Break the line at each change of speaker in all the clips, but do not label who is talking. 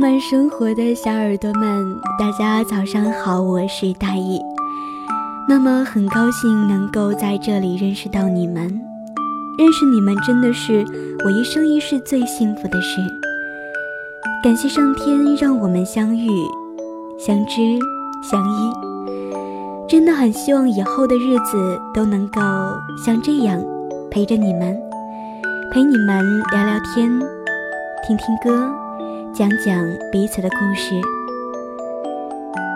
慢生活的小耳朵们，大家早上好，我是大意。那么很高兴能够在这里认识到你们，认识你们真的是我一生一世最幸福的事。感谢上天让我们相遇、相知、相依，真的很希望以后的日子都能够像这样陪着你们，陪你们聊聊天，听听歌。讲讲彼此的故事，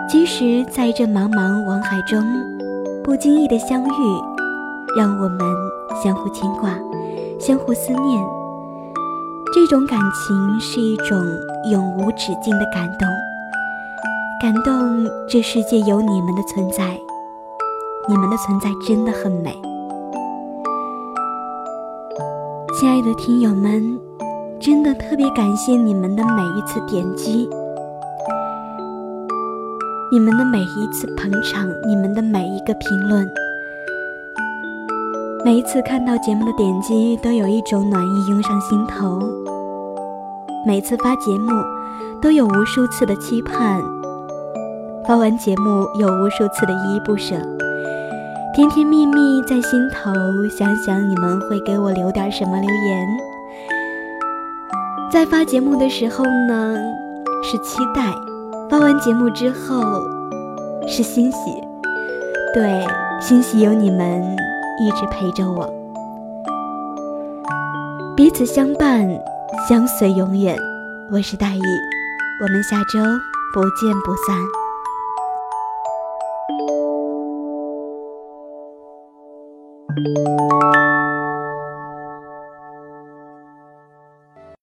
即使在这茫茫网海中，不经意的相遇，让我们相互牵挂，相互思念。这种感情是一种永无止境的感动，感动这世界有你们的存在，你们的存在真的很美，亲爱的听友们。真的特别感谢你们的每一次点击，你们的每一次捧场，你们的每一个评论，每一次看到节目的点击，都有一种暖意涌上心头。每次发节目，都有无数次的期盼，发完节目有无数次的依依不舍，甜甜蜜蜜在心头。想想你们会给我留点什么留言。在发节目的时候呢，是期待；发完节目之后，是欣喜。对，欣喜有你们一直陪着我，彼此相伴，相随永远。我是大意，我们下周不见不散。